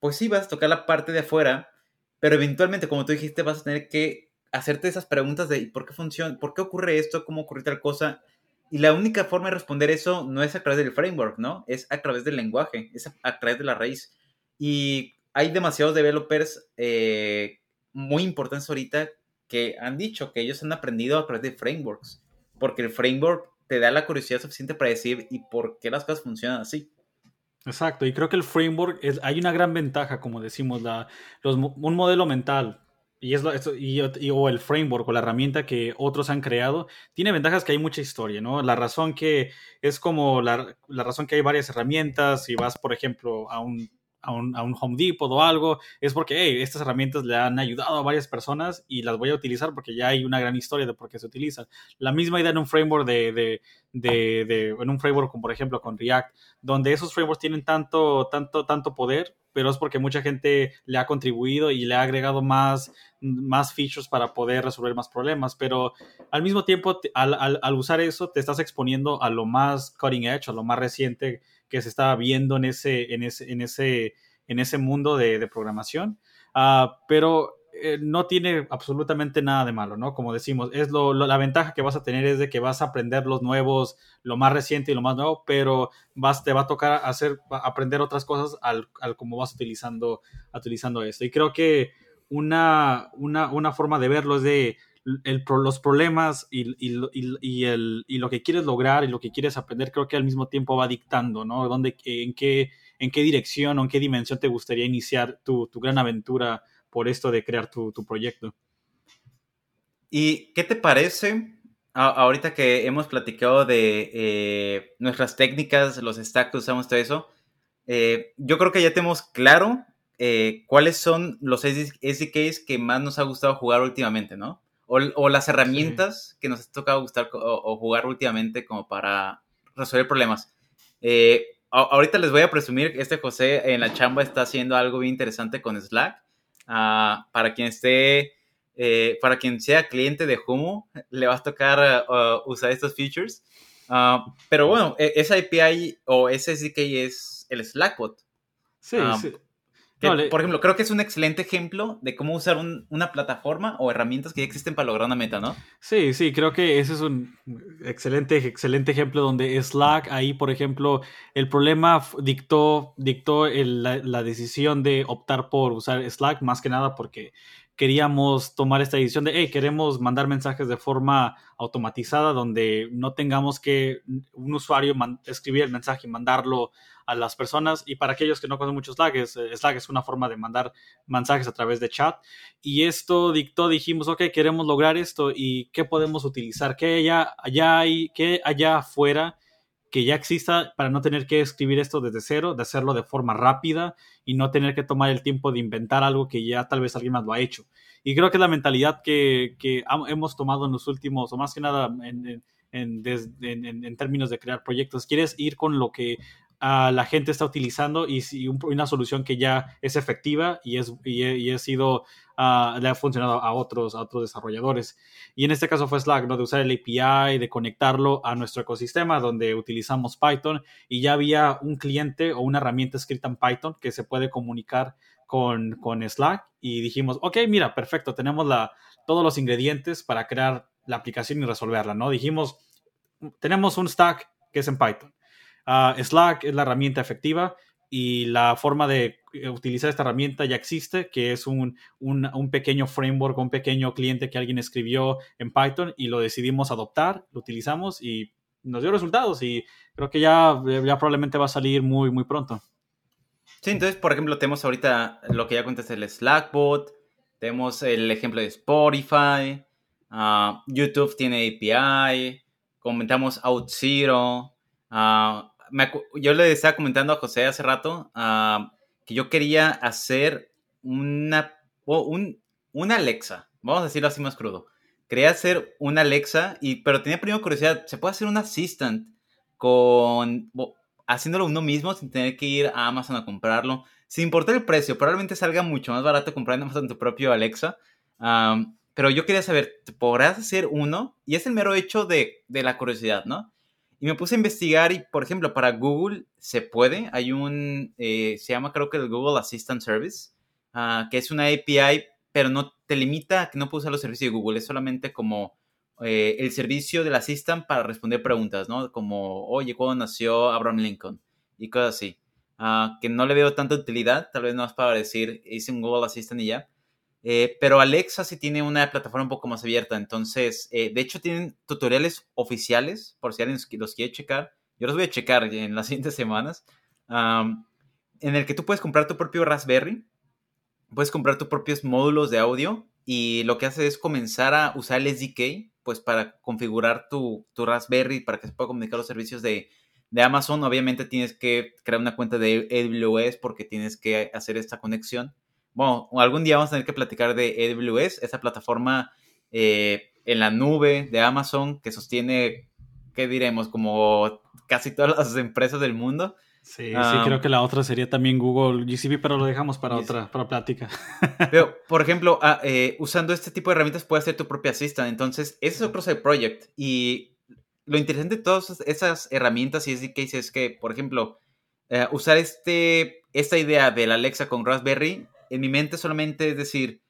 Speaker 2: pues sí vas a tocar la parte de afuera, pero eventualmente, como tú dijiste, vas a tener que hacerte esas preguntas de ¿por qué funciona? ¿Por qué ocurre esto? ¿Cómo ocurre tal cosa? Y la única forma de responder eso no es a través del framework, ¿no? Es a través del lenguaje, es a, través de la raíz. Y hay demasiados developers eh, muy importantes ahorita que han dicho que ellos han aprendido a través de frameworks porque el framework te da la curiosidad suficiente para decir y por qué las cosas funcionan así.
Speaker 1: Exacto, y creo que el framework, es, hay una gran ventaja, como decimos, la, un modelo mental, y es y, o el framework o la herramienta que otros han creado, tiene ventajas que hay mucha historia, ¿no? La razón que es como la, la razón que hay varias herramientas, si vas, por ejemplo, a un a un, a un, Home Depot o algo, es porque estas herramientas le han ayudado a varias personas y las voy a utilizar porque ya hay una gran historia de por qué se utilizan. La misma idea en un framework de, de, de, de en un framework como por ejemplo con React, donde esos frameworks tienen tanto, tanto, tanto poder, pero es porque mucha gente le ha contribuido y le ha agregado más, más features para poder resolver más problemas, pero al mismo tiempo, al, al, al usar eso, te estás exponiendo a lo más cutting edge, a lo más reciente que se estaba viendo en ese, en ese, en ese, en ese mundo de, programación. Ah, pero eh, no tiene absolutamente nada de malo, ¿no? Como decimos, es lo, la ventaja que vas a tener es de que vas a aprender los nuevos, lo más reciente y lo más nuevo, pero vas, te va a tocar hacer, aprender otras cosas al, al cómo vas utilizando, utilizando esto. Y creo que una, una, una forma de verlo es de los problemas y, y, el, y, lo que quieres lograr y lo que quieres aprender, creo que al mismo tiempo va dictando, ¿no? ¿Dónde, en, qué, ¿En qué dirección o en qué dimensión te gustaría iniciar tu, tu gran aventura por esto de crear tu, tu, proyecto?
Speaker 2: ¿Y qué te parece ahorita que hemos platicado de eh, nuestras técnicas, los stacks usamos, todo eso? Eh, yo creo que ya tenemos claro eh, cuáles son los SDKs que más nos ha gustado jugar últimamente, ¿no? O, las herramientas que nos ha tocado gustar o, jugar últimamente como para resolver problemas. Eh, ahorita les voy a presumir que este José en la chamba está haciendo algo bien interesante con Slack. Ah, para quien esté, eh, para quien sea cliente de Humo, le va a tocar uh, usar estos features. Ah, pero bueno, e, esa API o ese SDK es el Slackbot.
Speaker 1: Sí,
Speaker 2: Por ejemplo, creo que es un excelente ejemplo de cómo usar una plataforma o herramientas que ya existen para lograr una meta, ¿no?
Speaker 1: Sí, sí, creo que ese es un excelente, excelente ejemplo donde Slack, ahí, por ejemplo, el problema dictó, dictó la, decisión de optar por usar Slack, más que nada porque queríamos tomar esta decisión de, hey, queremos mandar mensajes de forma automatizada donde no tengamos que un usuario escribir el mensaje y mandarlo a las personas. Y para aquellos que no conocen mucho Slack, es, eh, Slack es una forma de mandar mensajes a través de chat. Y esto dictó, dijimos, ok, queremos lograr esto y qué podemos utilizar, qué allá, allá hay, qué allá afuera que ya exista para no tener que escribir esto desde cero, de hacerlo de forma rápida y no tener que tomar el tiempo de inventar algo que ya tal vez alguien más lo ha hecho. Y creo que es la mentalidad que, que hemos tomado en los últimos, o más que nada en, en, en, términos de crear proyectos. Quieres ir con lo que la gente está utilizando y, una solución que ya es efectiva y, es, y, ha sido, uh, le ha funcionado a otros, a otros desarrolladores. Y en este caso fue Slack, de usar el API, de conectarlo a nuestro ecosistema donde utilizamos Python y ya había un cliente o una herramienta escrita en Python que se puede comunicar con, con Slack y dijimos, ok, mira, perfecto, tenemos la, todos los ingredientes para crear la aplicación y resolverla, ¿no? Dijimos, tenemos un stack que es en Python Ah, Slack es la herramienta efectiva y la forma de eh, utilizar esta herramienta ya existe, que es un, un, pequeño framework, un pequeño cliente que alguien escribió en Python y lo decidimos adoptar, lo utilizamos y nos dio resultados y creo que ya, ya probablemente va a salir muy, muy pronto.
Speaker 2: Sí, entonces, por ejemplo, tenemos ahorita lo que ya cuentas, el Slackbot, tenemos el ejemplo de Spotify, ah, YouTube tiene API, comentamos OutZero, uh, yo le estaba comentando a José hace rato ah, que yo quería hacer una, un, Alexa, vamos a decirlo así más crudo. Quería hacer una Alexa, y, pero tenía primero curiosidad, ¿se puede hacer un assistant con, haciéndolo uno mismo sin tener que ir a Amazon a comprarlo? Sin importar el precio, probablemente salga mucho más barato comprar en Amazon tu propio Alexa. pero yo quería saber, ¿podrás hacer uno? Y es el mero hecho de, de la curiosidad, ¿no? Y me puse a investigar y, por ejemplo, para Google se puede. Hay un, eh, se llama creo que el Google Assistant Service, ah, que es una API, pero no te limita a que no puedes usar los servicios de Google. Es solamente como eh, el servicio del Assistant para responder preguntas, ¿no? Como, oye, ¿cuándo nació Abraham Lincoln? Y cosas así. Ah, que no le veo tanta utilidad, tal vez no es para decir, hice un Google Assistant y ya. Eh, pero Alexa sí tiene una plataforma un poco más abierta. Entonces, eh, de hecho, tienen tutoriales oficiales, por si alguien los quiere checar. Yo los voy a checar en las siguientes semanas. en el que tú puedes comprar tu propio Raspberry. Puedes comprar tus propios módulos de audio. Y lo que hace es comenzar a usar el SDK, pues para configurar tu, tu Raspberry para que se pueda comunicar los servicios de, de Amazon. Obviamente tienes que crear una cuenta de AWS porque tienes que hacer esta conexión bueno, algún día vamos a tener que platicar de AWS, esa plataforma eh, en la nube de Amazon que sostiene, ¿qué diremos? Como casi todas las empresas del mundo.
Speaker 1: Sí, sí, creo que la otra sería también Google GCP, pero lo dejamos para otra para plática.
Speaker 2: Pero, por ejemplo, ah, eh, usando este tipo de herramientas puedes hacer tu propia assistant. Entonces, ese es otro side project. Y lo interesante de todas esas herramientas y SDKs es que, por ejemplo, eh, usar este, esta idea del Alexa con Raspberry en mi mente solamente es decir,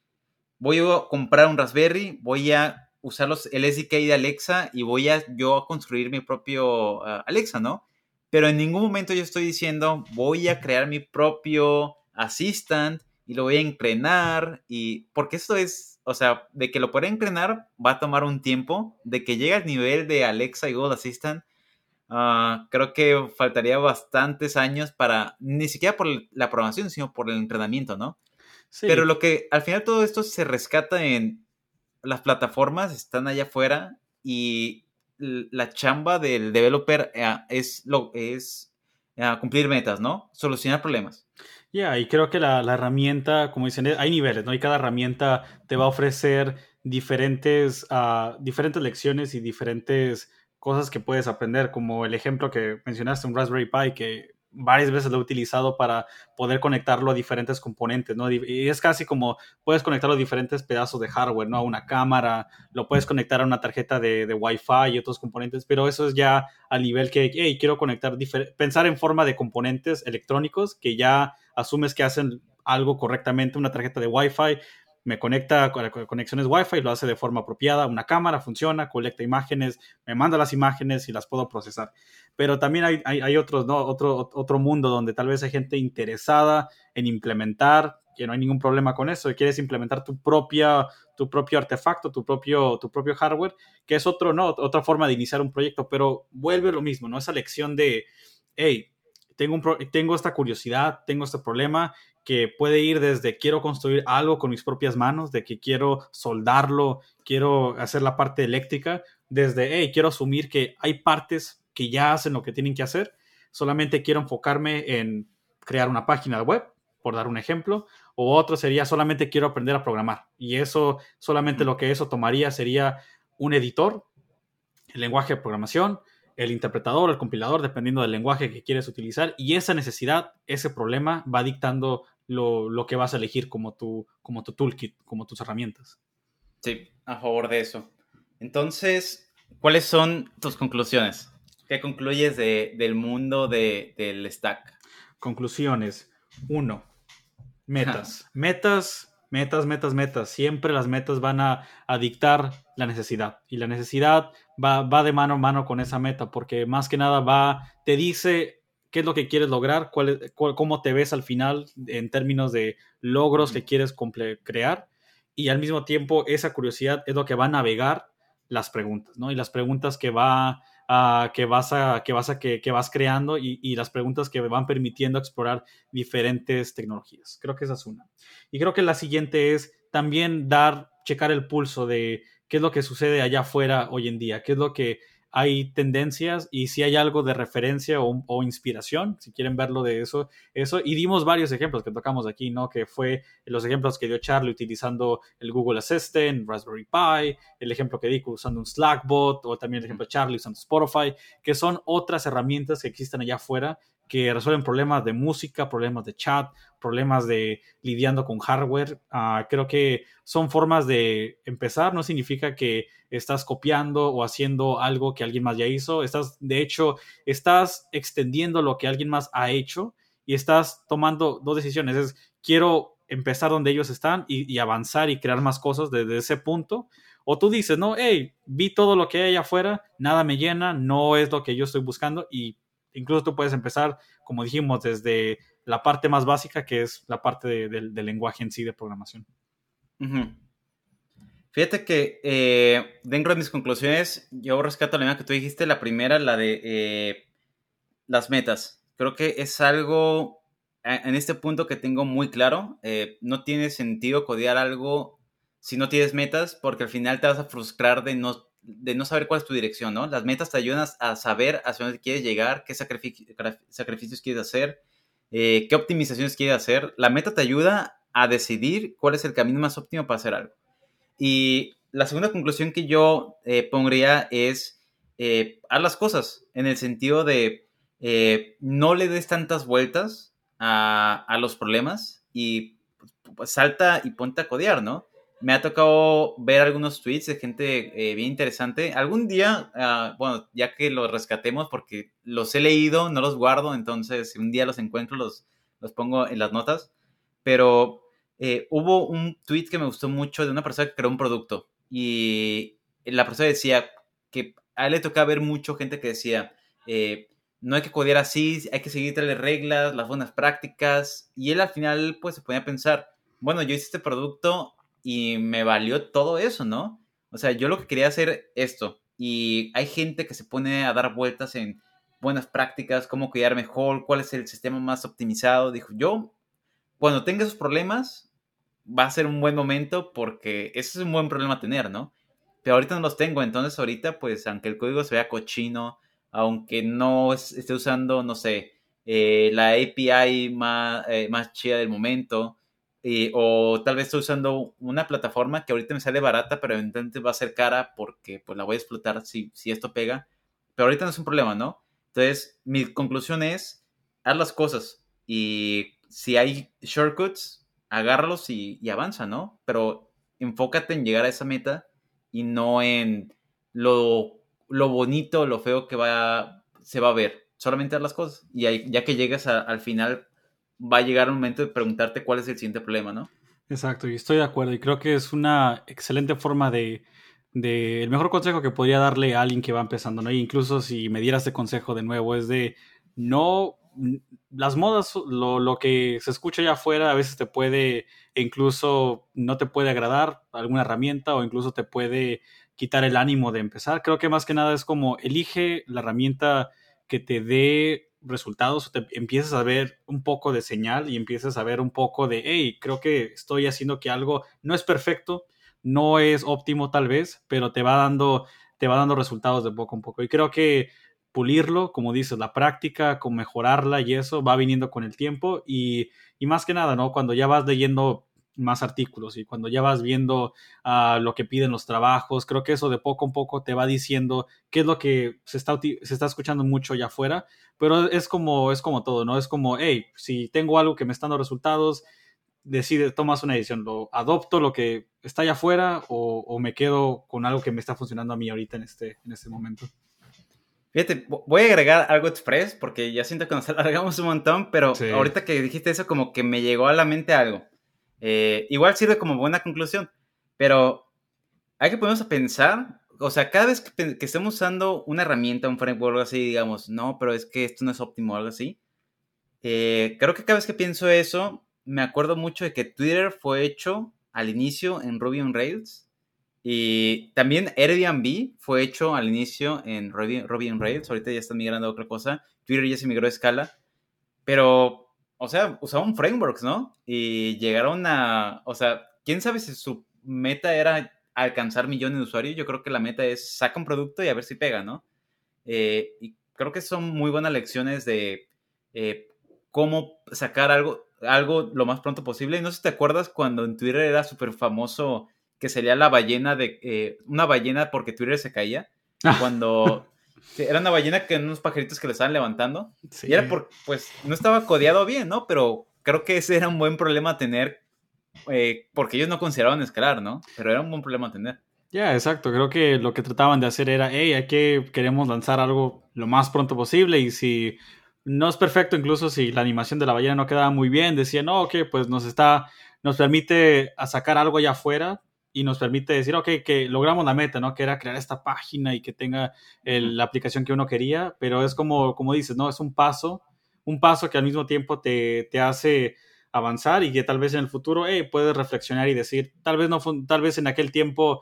Speaker 2: voy a comprar un Raspberry, voy a usar los, el SDK de Alexa y voy a yo a construir mi propio ah, Alexa, ¿no? Pero en ningún momento yo estoy diciendo, voy a crear mi propio Assistant y lo voy a entrenar y porque esto es, o sea, de que lo pueda entrenar va a tomar un tiempo, de que llegue al nivel de Alexa y Google Assistant, ah, creo que faltaría bastantes años para, ni siquiera por la programación, sino por el entrenamiento, ¿no? Pero lo que al final todo esto se rescata en las plataformas, están allá afuera y la chamba del developer eh, es, lo, es eh, cumplir metas, ¿no? Solucionar problemas.
Speaker 1: Ya, y creo que la, herramienta, como dicen, hay niveles, ¿no? Y cada herramienta te va a ofrecer diferentes, uh, diferentes lecciones y diferentes cosas que puedes aprender, como el ejemplo que mencionaste, un Raspberry Pi, que varias veces lo he utilizado para poder conectarlo a diferentes componentes, ¿no? Y es casi como puedes conectarlo a diferentes pedazos de hardware, ¿no? A una cámara, lo puedes conectar a una tarjeta de, Wi-Fi y otros componentes, pero eso es ya a nivel que, hey, quiero conectar, pensar en forma de componentes electrónicos que ya asumes que hacen algo correctamente, una tarjeta de Wi-Fi, me conecta con conexiones Wi-Fi, lo hace de forma apropiada, una cámara funciona, colecta imágenes, me manda las imágenes y las puedo procesar. Pero también hay, otros, ¿no? Otro, otro mundo donde tal vez hay gente interesada en implementar que no hay ningún problema con eso, quieres implementar tu propia tu propio artefacto, tu propio, tu propio hardware, que es otro, ¿no? Otra forma de iniciar un proyecto, pero vuelve lo mismo, ¿no? Esa lección de, hey, tengo, un tengo esta curiosidad, tengo este problema, que puede ir desde quiero construir algo con mis propias manos, de que quiero soldarlo, quiero hacer la parte eléctrica, desde, hey, quiero asumir que hay partes que ya hacen lo que tienen que hacer, solamente quiero enfocarme en crear una página web, por dar un ejemplo, o otro sería solamente quiero aprender a programar. Y eso, solamente lo que eso tomaría sería un editor, el lenguaje de programación, el interpretador, el compilador, dependiendo del lenguaje que quieres utilizar. Y esa necesidad, ese problema va dictando lo, que vas a elegir como tu, como tu toolkit, como tus herramientas.
Speaker 2: Sí, a favor de eso. Entonces, ¿cuáles son tus conclusiones? ¿Qué concluyes del mundo del stack?
Speaker 1: Conclusiones. Uno, Metas. Metas, metas, metas, metas. Siempre las metas van a, dictar la necesidad. Y la necesidad va, va, de mano a mano con esa meta, porque más que nada va, te dice qué es lo que quieres lograr, cuál, cómo te ves al final en términos de logros que quieres crear. Y al mismo tiempo, esa curiosidad es lo que va a navegar las preguntas, ¿no? Y las preguntas que va que vas a que vas a que, vas creando y, las preguntas que me van permitiendo explorar diferentes tecnologías. Creo que esa es una. Y creo que la siguiente es también dar, checar el pulso de qué es lo que sucede allá afuera hoy en día, qué es lo que hay tendencias y si hay algo de referencia o, inspiración, si quieren verlo de eso, eso. Y dimos varios ejemplos que tocamos aquí, ¿no? Que fue los ejemplos que dio Charlie utilizando el Google Assistant, Raspberry Pi, el ejemplo que di usando un Slackbot, o también el ejemplo de Charlie usando Spotify, que son otras herramientas que existen allá afuera que resuelven problemas de música, problemas de chat, problemas de lidiando con hardware. Ah, creo que son formas de empezar, no significa que estás copiando o haciendo algo que alguien más ya hizo, estás, de hecho, estás extendiendo lo que alguien más ha hecho y estás tomando dos decisiones, es quiero empezar donde ellos están y, avanzar y crear más cosas desde ese punto. O tú dices, no, hey, vi todo lo que hay allá afuera, nada me llena, no es lo que yo estoy buscando y incluso tú puedes empezar, como dijimos, desde la parte más básica, que es la parte del lenguaje en sí de programación.
Speaker 2: Fíjate que eh, dentro de mis conclusiones, yo rescato la misma que tú dijiste, la primera, la de eh, las metas. Creo que es algo en este punto que tengo muy claro. Eh, no tiene sentido codear algo si no tienes metas, porque al final te vas a frustrar de no de no saber cuál es tu dirección, ¿no? Las metas te ayudan a saber hacia dónde quieres llegar, qué sacrificios quieres hacer, eh, qué optimizaciones quieres hacer. La meta te ayuda a decidir cuál es el camino más óptimo para hacer algo. Y la segunda conclusión que yo eh, pondría es eh, haz las cosas en el sentido de no le des tantas vueltas a, a los problemas y pues, salta y ponte a codear, ¿no? Me ha tocado ver algunos tweets de gente eh, bien interesante. Algún día, ah, bueno, ya que los rescatemos, porque los he leído, no los guardo, entonces un día los encuentro, los, los pongo en las notas. Pero eh, hubo un tweet que me gustó mucho de una persona que creó un producto y la persona decía que a él le tocaba ver mucho gente que decía, eh, no hay que codear así, hay que seguir las reglas, las buenas prácticas. Y él al final pues se ponía a pensar, bueno, yo hice este producto y me valió todo eso, ¿no? O sea, yo lo que quería hacer esto y hay gente que se pone a dar vueltas en buenas prácticas, cómo cuidar mejor, cuál es el sistema más optimizado. Dijo, yo, cuando tenga esos problemas, va a ser un buen momento porque ese es un buen problema tener, ¿no? Pero ahorita no los tengo, entonces ahorita, pues, aunque el código se vea cochino, aunque no esté usando, no sé, eh, la API más, eh, más chida del momento, o tal vez estoy usando una plataforma que ahorita me sale barata, pero eventualmente va a ser cara porque pues la voy a explotar si, si esto pega. Pero ahorita no es un problema, ¿no? Entonces, mi conclusión es, haz las cosas y si hay shortcuts, agárralos y, y avanza, ¿no? Pero enfócate en llegar a esa meta y no en lo, lo bonito, lo feo que va, se va a ver. Solamente haz las cosas y ya que llegas al final, va a llegar un momento de preguntarte cuál es el siguiente problema, ¿no?
Speaker 1: Exacto, y estoy de acuerdo. Y creo que es una excelente forma de, de el mejor consejo que podría darle a alguien que va empezando, ¿no? incluso si me dieras este consejo de nuevo, es de no las modas, lo, lo, que se escucha allá afuera a veces te puede, incluso no te puede agradar alguna herramienta o incluso te puede quitar el ánimo de empezar. Creo que más que nada es como elige la herramienta que te dé resultados, te empiezas a ver un poco de señal y empiezas a ver un poco de, hey, creo que estoy haciendo que algo no es perfecto, no es óptimo tal vez, pero te va dando, te va dando resultados de poco a poco. Y creo que pulirlo, como dices, la práctica, con mejorarla y eso va viniendo con el tiempo y, y más que nada, ¿no? Cuando ya vas leyendo más artículos y cuando ya vas viendo uh, lo que piden los trabajos, creo que eso de poco a poco te va diciendo qué es lo que se está, se está escuchando mucho allá afuera, pero es como, es como todo, ¿no? Es como, hey, si tengo algo que me está dando resultados, decide, tomas una decisión, lo adopto lo que está allá afuera o, o, me quedo con algo que me está funcionando a mí ahorita en este, en este momento.
Speaker 2: Fíjate, voy a agregar algo express porque ya siento que nos alargamos un montón, pero sí. ahorita que dijiste eso como que me llegó a la mente algo. Eh, igual sirve como buena conclusión, pero hay que ponernos a pensar, o sea, cada vez que, que, estemos usando una herramienta, un framework o algo así, digamos, no, pero es que esto no es óptimo o algo así. Eh, creo que cada vez que pienso eso, me acuerdo mucho de que Twitter fue hecho al inicio en Ruby on Rails y también Airbnb fue hecho al inicio en Ruby, Ruby on Rails. Ahorita ya están migrando a otra cosa. Twitter ya se migró a escala. Pero, o sea, usaban frameworks, ¿no? Y llegaron a. O sea, quién sabe si su meta era alcanzar millones de usuarios. Yo creo que la meta es saca un producto y a ver si pega, ¿no? Eh, y creo que son muy buenas lecciones de eh, cómo sacar algo, algo lo más pronto posible. Y no sé si te acuerdas cuando en Twitter era súper famoso que sería la ballena de eh, una ballena porque Twitter se caía ah. cuando sí, era una ballena que unos pajaritos que le estaban levantando. Sí. y era porque pues no estaba codeado bien no pero creo que ese era un buen problema a tener eh, porque ellos no consideraban escalar no pero era un buen problema a tener.
Speaker 1: Ya yeah, exacto. Creo que lo que trataban de hacer era hey aquí queremos lanzar algo lo más pronto posible y si no es perfecto incluso si la animación de la ballena no quedaba muy bien decían no ok pues nos está nos permite sacar algo allá afuera y nos permite decir, ok, que logramos la meta, ¿no? Que era crear esta página y que tenga el, la aplicación que uno quería, pero es como, como dices, ¿no? Es un paso, un paso que al mismo tiempo te, te hace avanzar y que tal vez en el futuro hey, puedes reflexionar y decir, tal vez, no, tal vez en aquel tiempo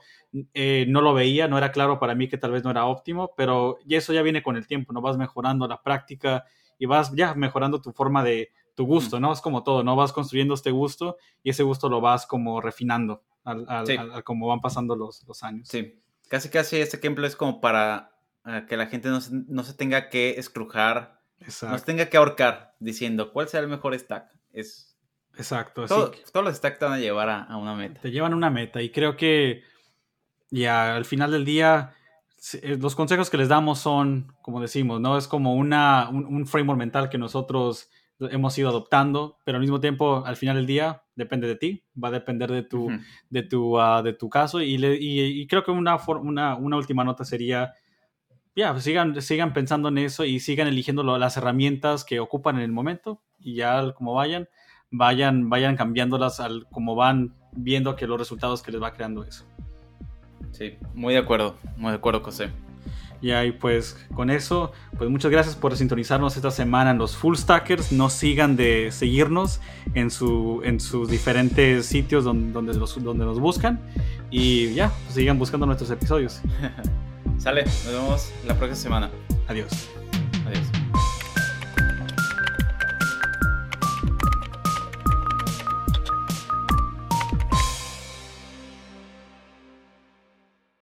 Speaker 1: eh, no lo veía, no era claro para mí que tal vez no era óptimo, pero eso ya viene con el tiempo, ¿no? Vas mejorando la práctica y vas ya mejorando tu forma de tu gusto, ¿no? Es como todo, ¿no? Vas construyendo este gusto y ese gusto lo vas como refinando al, al, sí. al, al como van pasando los, los, años.
Speaker 2: Sí, casi casi este ejemplo es como para uh, que la gente no se, no se, tenga que escrujar, Exacto. no se tenga que ahorcar diciendo cuál será el mejor stack. Es,
Speaker 1: Exacto.
Speaker 2: Todo, todos los stacks te van a llevar a, a, una meta.
Speaker 1: Te llevan a una meta y creo que ya al final del día eh, los consejos que les damos son, como decimos, ¿no? Es como una, un, un framework mental que nosotros hemos ido adoptando, pero al mismo tiempo, al final del día, depende de ti, va a depender de tu, uh -huh. de tu, uh, de tu caso. Y, le, y, y, creo que una, una, una última nota sería, ya, yeah, sigan, sigan pensando en eso y sigan eligiendo lo, las herramientas que ocupan en el momento y ya como vayan, vayan, vayan cambiándolas al, como van viendo que los resultados que les va creando eso.
Speaker 2: Sí, muy de acuerdo, muy de acuerdo, José.
Speaker 1: Y ahí pues con eso, pues muchas gracias por sintonizarnos esta semana en los Full Stackers. No sigan de seguirnos en, su, en sus diferentes sitios donde, donde, los, donde nos buscan. Y ya, pues sigan buscando nuestros episodios.
Speaker 2: Sale, nos vemos la próxima semana.
Speaker 1: Adiós.
Speaker 2: Adiós.